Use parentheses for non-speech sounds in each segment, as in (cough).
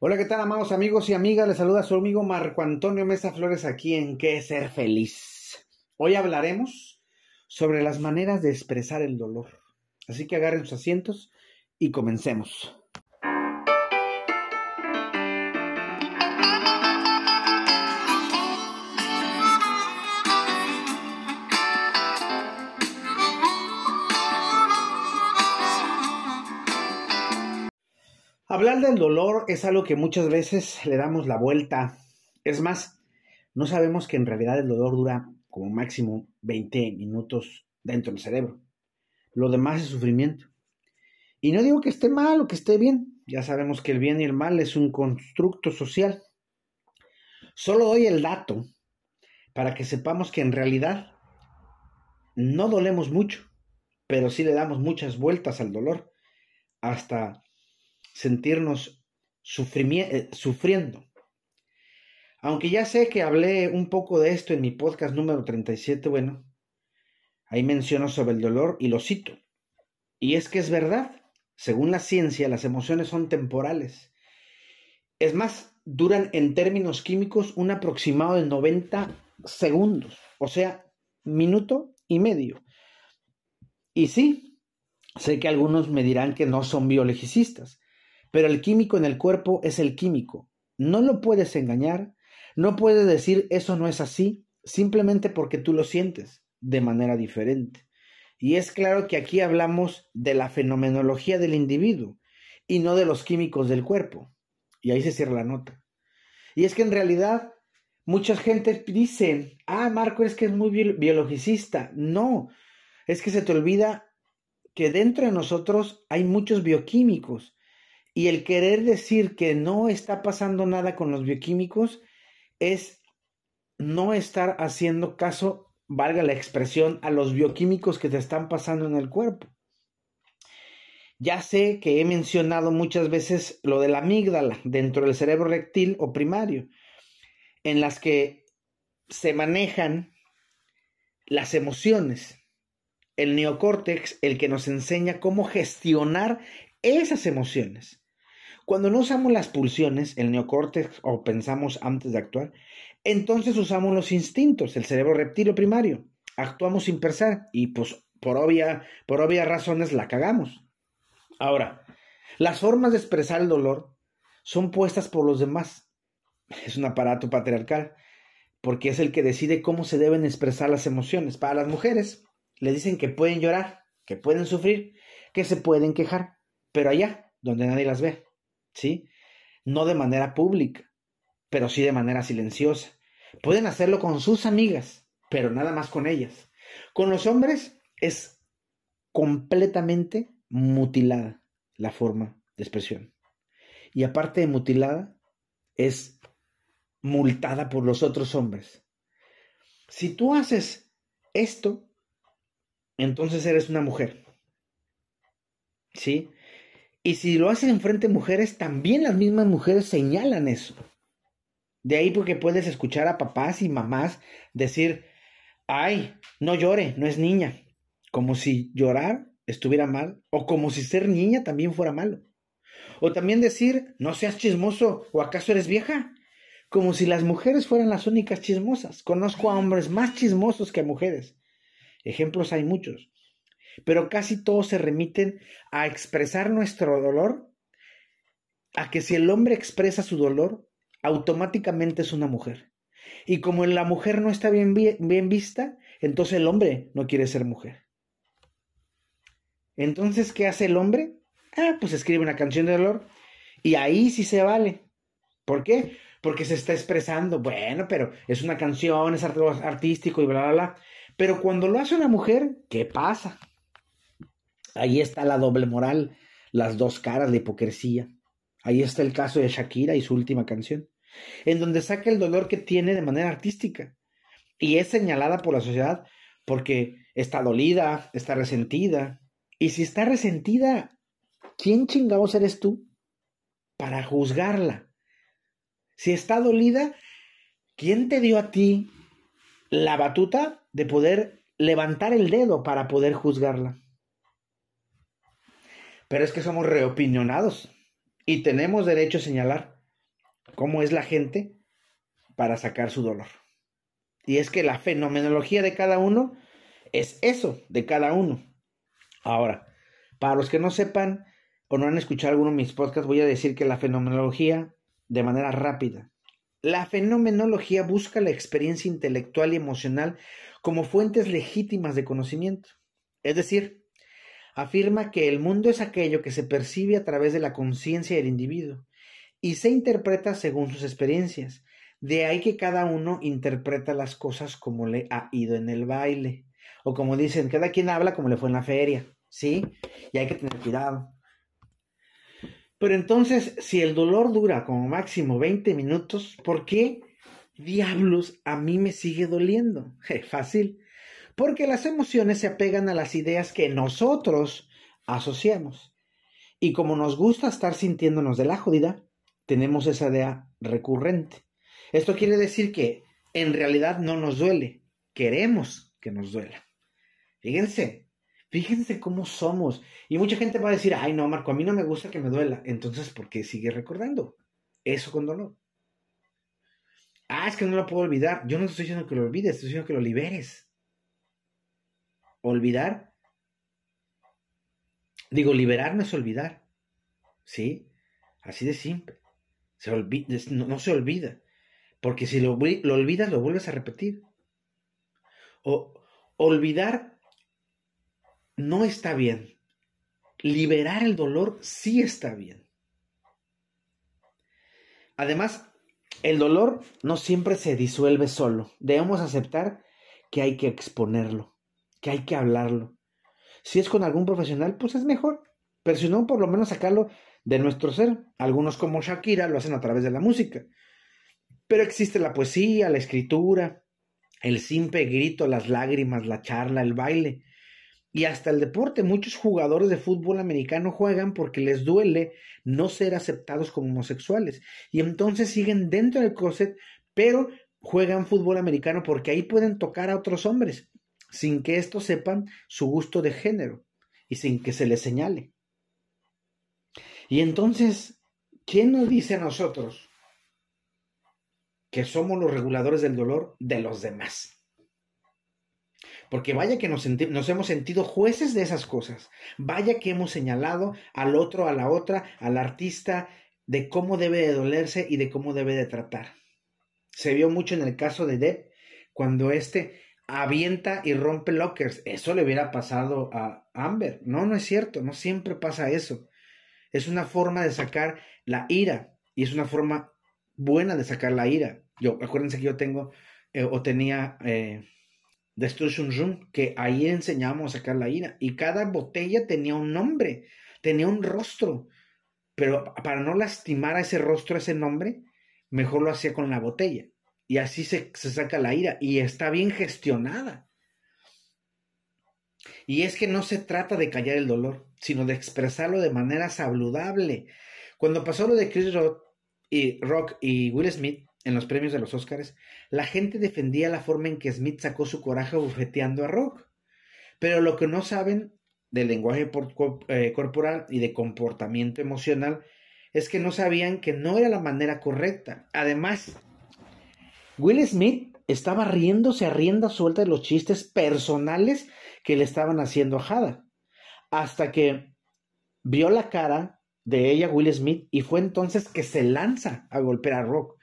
Hola, ¿qué tal, amados amigos y amigas? Les saluda su amigo Marco Antonio Mesa Flores aquí en ¿Qué ser feliz? Hoy hablaremos sobre las maneras de expresar el dolor. Así que agarren sus asientos y comencemos. Hablar del dolor es algo que muchas veces le damos la vuelta. Es más, no sabemos que en realidad el dolor dura como máximo 20 minutos dentro del cerebro. Lo demás es sufrimiento. Y no digo que esté mal o que esté bien. Ya sabemos que el bien y el mal es un constructo social. Solo doy el dato para que sepamos que en realidad no dolemos mucho, pero sí le damos muchas vueltas al dolor hasta sentirnos eh, sufriendo. Aunque ya sé que hablé un poco de esto en mi podcast número 37, bueno, ahí menciono sobre el dolor y lo cito. Y es que es verdad, según la ciencia, las emociones son temporales. Es más, duran en términos químicos un aproximado de 90 segundos, o sea, minuto y medio. Y sí, sé que algunos me dirán que no son biologicistas, pero el químico en el cuerpo es el químico. No lo puedes engañar, no puedes decir eso no es así, simplemente porque tú lo sientes de manera diferente. Y es claro que aquí hablamos de la fenomenología del individuo y no de los químicos del cuerpo. Y ahí se cierra la nota. Y es que en realidad muchas gentes dicen, ah, Marco es que es muy biologicista. No, es que se te olvida que dentro de nosotros hay muchos bioquímicos y el querer decir que no está pasando nada con los bioquímicos es no estar haciendo caso, valga la expresión, a los bioquímicos que te están pasando en el cuerpo. Ya sé que he mencionado muchas veces lo de la amígdala dentro del cerebro rectil o primario, en las que se manejan las emociones. El neocórtex, el que nos enseña cómo gestionar esas emociones. Cuando no usamos las pulsiones, el neocórtex, o pensamos antes de actuar, entonces usamos los instintos, el cerebro reptil primario. Actuamos sin pensar y pues por, obvia, por obvias razones la cagamos. Ahora, las formas de expresar el dolor son puestas por los demás. Es un aparato patriarcal, porque es el que decide cómo se deben expresar las emociones. Para las mujeres, le dicen que pueden llorar, que pueden sufrir, que se pueden quejar, pero allá, donde nadie las ve. ¿Sí? No de manera pública, pero sí de manera silenciosa. Pueden hacerlo con sus amigas, pero nada más con ellas. Con los hombres es completamente mutilada la forma de expresión. Y aparte de mutilada, es multada por los otros hombres. Si tú haces esto, entonces eres una mujer. ¿Sí? Y si lo hacen enfrente de mujeres, también las mismas mujeres señalan eso. De ahí porque puedes escuchar a papás y mamás decir, ay, no llore, no es niña. Como si llorar estuviera mal, o como si ser niña también fuera malo. O también decir, no seas chismoso, o acaso eres vieja. Como si las mujeres fueran las únicas chismosas. Conozco a hombres más chismosos que a mujeres. Ejemplos hay muchos pero casi todos se remiten a expresar nuestro dolor, a que si el hombre expresa su dolor, automáticamente es una mujer. Y como la mujer no está bien, bien, vista, entonces el hombre no quiere ser mujer. Entonces, ¿qué hace el hombre? Ah, pues escribe una canción de dolor y ahí sí se vale. ¿Por qué? Porque se está expresando, bueno, pero es una canción, es artístico y bla, bla, bla. Pero cuando lo hace una mujer, ¿qué pasa? Ahí está la doble moral, las dos caras de hipocresía. Ahí está el caso de Shakira y su última canción, en donde saca el dolor que tiene de manera artística y es señalada por la sociedad porque está dolida, está resentida. Y si está resentida, ¿quién chingados eres tú para juzgarla? Si está dolida, ¿quién te dio a ti la batuta de poder levantar el dedo para poder juzgarla? Pero es que somos reopinionados y tenemos derecho a señalar cómo es la gente para sacar su dolor. Y es que la fenomenología de cada uno es eso, de cada uno. Ahora, para los que no sepan o no han escuchado alguno de mis podcasts, voy a decir que la fenomenología, de manera rápida, la fenomenología busca la experiencia intelectual y emocional como fuentes legítimas de conocimiento. Es decir, afirma que el mundo es aquello que se percibe a través de la conciencia del individuo y se interpreta según sus experiencias. De ahí que cada uno interpreta las cosas como le ha ido en el baile. O como dicen, cada quien habla como le fue en la feria. ¿Sí? Y hay que tener cuidado. Pero entonces, si el dolor dura como máximo 20 minutos, ¿por qué diablos a mí me sigue doliendo? (laughs) fácil. Porque las emociones se apegan a las ideas que nosotros asociamos. Y como nos gusta estar sintiéndonos de la jodida, tenemos esa idea recurrente. Esto quiere decir que en realidad no nos duele, queremos que nos duela. Fíjense, fíjense cómo somos. Y mucha gente va a decir, ay no, Marco, a mí no me gusta que me duela. Entonces, ¿por qué sigue recordando eso con dolor? Ah, es que no lo puedo olvidar. Yo no te estoy diciendo que lo olvides, estoy diciendo que lo liberes. Olvidar. Digo, liberar no es olvidar. ¿Sí? Así de simple. No, se olvida. Porque si lo, lo, olvidas, lo vuelves a repetir. O olvidar no está bien. Liberar el dolor sí está bien. Además, el dolor no siempre se disuelve solo. Debemos aceptar que hay que exponerlo, que hay que hablarlo. Si es con algún profesional, pues es mejor. Pero si no, por lo menos sacarlo de nuestro ser. Algunos como Shakira lo hacen a través de la música. Pero existe la poesía, la escritura, el simple grito, las lágrimas, la charla, el baile y hasta el deporte. Muchos jugadores de fútbol americano juegan porque les duele no ser aceptados como homosexuales y entonces siguen dentro del closet, pero juegan fútbol americano porque ahí pueden tocar a otros hombres sin que estos sepan su gusto de género y sin que se les señale. Y entonces, ¿quién nos dice a nosotros que somos los reguladores del dolor de los demás? Porque vaya que nos, hemos sentido jueces de esas cosas. Vaya que hemos señalado al otro, a la otra, al artista, de cómo debe de dolerse y de cómo debe de tratar. Se vio mucho en el caso de Depp, cuando éste avienta y rompe lockers. Eso le hubiera pasado a Amber. No, no es cierto, no siempre pasa eso. Es una forma de sacar la ira y es una forma buena de sacar la ira. Yo, acuérdense que yo tengo eh, o tenía eh, Destruction Room, que ahí enseñábamos a sacar la ira y cada botella tenía un nombre, tenía un rostro, pero para no lastimar a ese rostro, a ese nombre, mejor lo hacía con la botella y así se, se saca la ira y está bien gestionada. Y es que no se trata de callar el dolor, sino de expresarlo de manera saludable. Cuando pasó lo de Chris Rock y, Will Smith en los premios de los Oscars, la gente defendía la forma en que Smith sacó su coraje bufeteando a Rock. Pero lo que no saben del lenguaje eh, corporal y de comportamiento emocional es que no sabían que no era la manera correcta. Además, Will Smith estaba riéndose a rienda suelta de los chistes personales que le estaban haciendo a Jada. Hasta que vio la cara de ella, Will Smith, y fue entonces que se lanza a golpear a Rock.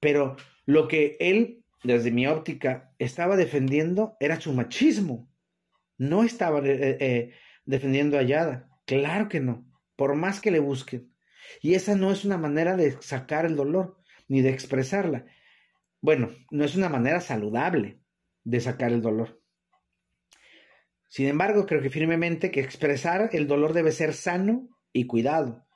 Pero lo que él, desde mi óptica, estaba defendiendo era su machismo. No estaba eh, eh, eh, defendiendo a Yada. Claro que no. Por más que le busquen. Y esa no es una manera de sacar el dolor, ni de expresarla. Bueno, no es una manera saludable de sacar el dolor. Sin embargo, creo que firmemente que expresar el dolor debe ser sano y cuidado.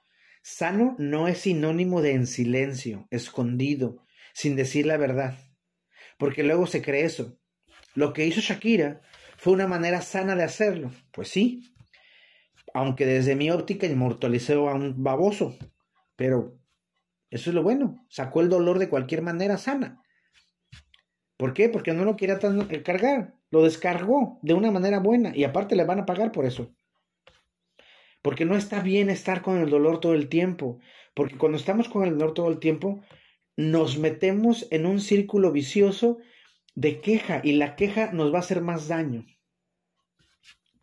Sano no es sinónimo de en silencio, escondido, sin decir la verdad, porque luego se cree eso. Lo que hizo Shakira fue una manera sana de hacerlo, pues sí, aunque desde mi óptica inmortalizó a un baboso, pero eso es lo bueno, sacó el dolor de cualquier manera sana. ¿Por qué? Porque no lo quería cargar. Lo descargó de una manera buena y aparte le van a pagar por eso. Porque no está bien estar con el dolor todo el tiempo. Porque cuando estamos con el dolor todo el tiempo, nos metemos en un círculo vicioso de queja y la queja nos va a hacer más daño.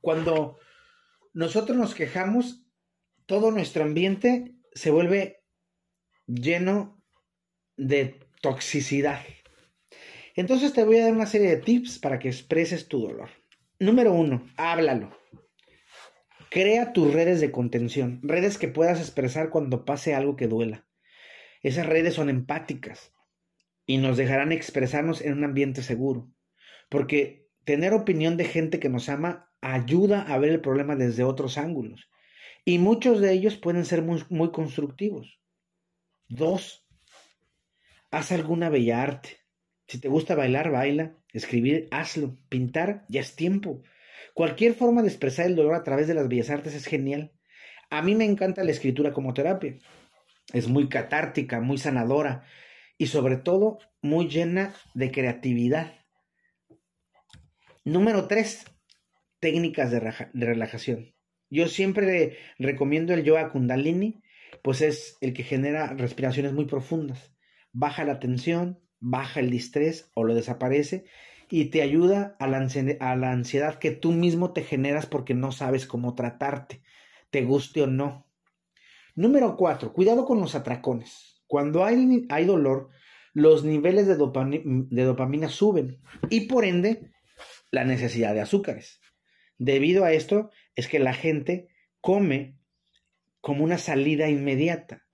Cuando nosotros nos quejamos, todo nuestro ambiente se vuelve lleno de toxicidad. Entonces te voy a dar una serie de tips para que expreses tu dolor. Número uno, háblalo. Crea tus redes de contención, redes que puedas expresar cuando pase algo que duela. Esas redes son empáticas y nos dejarán expresarnos en un ambiente seguro. Porque tener opinión de gente que nos ama ayuda a ver el problema desde otros ángulos. Y muchos de ellos pueden ser muy, constructivos. Dos, haz alguna bella arte. Si te gusta bailar, baila. Escribir, hazlo. Pintar, ya es tiempo. Cualquier forma de expresar el dolor a través de las bellas artes es genial. A mí me encanta la escritura como terapia. Es muy catártica, muy sanadora y sobre todo muy llena de creatividad. Número tres, técnicas de, relajación. Yo siempre recomiendo el yoga kundalini, pues es el que genera respiraciones muy profundas. Baja la tensión, baja el distrés o lo desaparece y te ayuda a la, ansiedad que tú mismo te generas porque no sabes cómo tratarte, te guste o no. Número cuatro, cuidado con los atracones. Cuando hay, hay dolor, los niveles de, de dopamina suben y por ende la necesidad de azúcares. Debido a esto es que la gente come como una salida inmediata,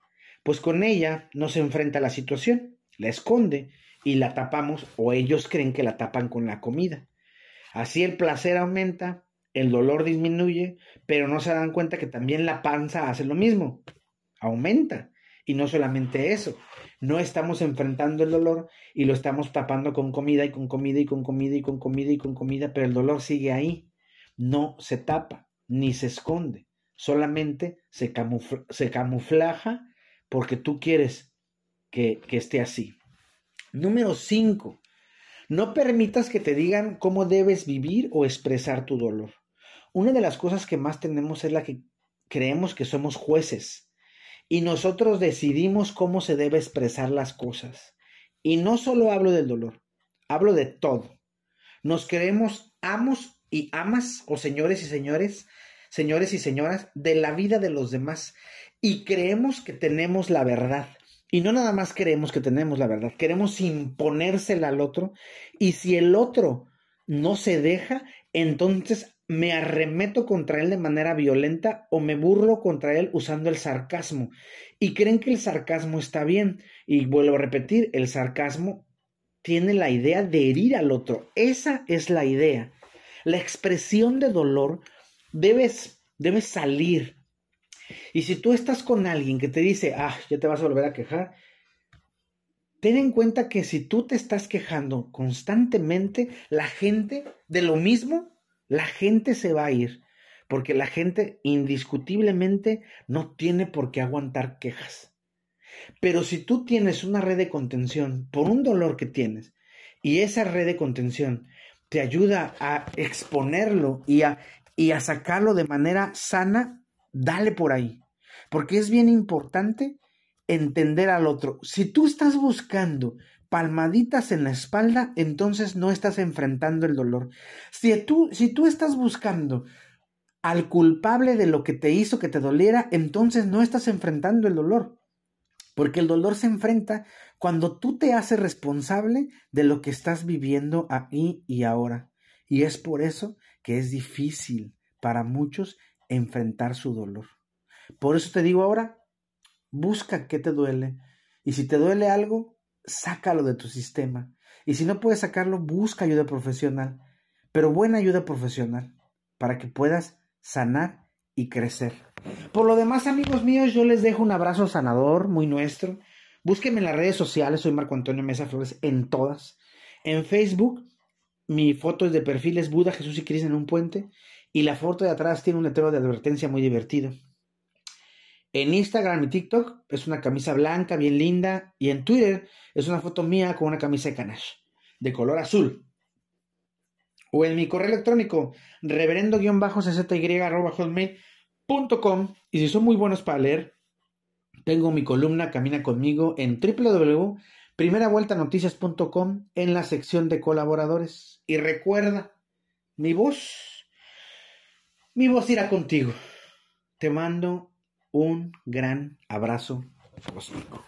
pues con ella no se enfrenta a la situación, la esconde y la tapamos o ellos creen que la tapan con la comida. Así el placer aumenta, el dolor disminuye, pero no se dan cuenta que también la panza hace lo mismo, aumenta. Y no solamente eso, no estamos enfrentando el dolor y lo estamos tapando con comida y con comida y con comida y con comida y con comida, pero el dolor sigue ahí. No se tapa ni se esconde, solamente se, se camuflaja porque tú quieres que, esté así. Número 5. No permitas que te digan cómo debes vivir o expresar tu dolor. Una de las cosas que más tenemos es la que creemos que somos jueces y nosotros decidimos cómo se debe expresar las cosas. Y no solo hablo del dolor, hablo de todo. Nos creemos amos y amas o señores y señores, señores y señoras de la vida de los demás y creemos que tenemos la verdad y no nada más queremos que tenemos la verdad, queremos imponérsela al otro. Y si el otro no se deja, entonces me arremeto contra él de manera violenta o me burlo contra él usando el sarcasmo. Y creen que el sarcasmo está bien. Y vuelvo a repetir, el sarcasmo tiene la idea de herir al otro. Esa es la idea. La expresión de dolor debe, debe salir y si tú estás con alguien que te dice, ah, ya te vas a volver a quejar, ten en cuenta que si tú te estás quejando constantemente, la gente de lo mismo, la gente se va a ir. Porque la gente indiscutiblemente no tiene por qué aguantar quejas. Pero si tú tienes una red de contención por un dolor que tienes y esa red de contención te ayuda a exponerlo y a, y a sacarlo de manera sana, dale por ahí, porque es bien importante entender al otro. Si tú estás buscando palmaditas en la espalda, entonces no estás enfrentando el dolor. Si tú, si tú estás buscando al culpable de lo que te hizo que te doliera, entonces no estás enfrentando el dolor. Porque el dolor se enfrenta cuando tú te haces responsable de lo que estás viviendo aquí y ahora. Y es por eso que es difícil para muchos enfrentar su dolor. Por eso te digo ahora, busca qué te duele. Y si te duele algo, sácalo de tu sistema. Y si no puedes sacarlo, busca ayuda profesional. Pero buena ayuda profesional para que puedas sanar y crecer. Por lo demás, amigos míos, yo les dejo un abrazo sanador, muy nuestro. Búsquenme en las redes sociales, soy Marco Antonio Mesa Flores, en todas. En Facebook, mi foto es de perfil es Buda, Jesús y Cristo en un puente y la foto de atrás tiene un letrero de advertencia muy divertido. En Instagram y TikTok es una camisa blanca bien linda y en Twitter es una foto mía con una camisa de canache de color azul. O en mi correo electrónico reverendo-czy.com y si son muy buenos para leer, tengo mi columna Camina conmigo en www.primeravueltanoticias.com en la sección de colaboradores. Y recuerda, mi voz, mi voz irá contigo. Te mando un gran abrazo cósmico.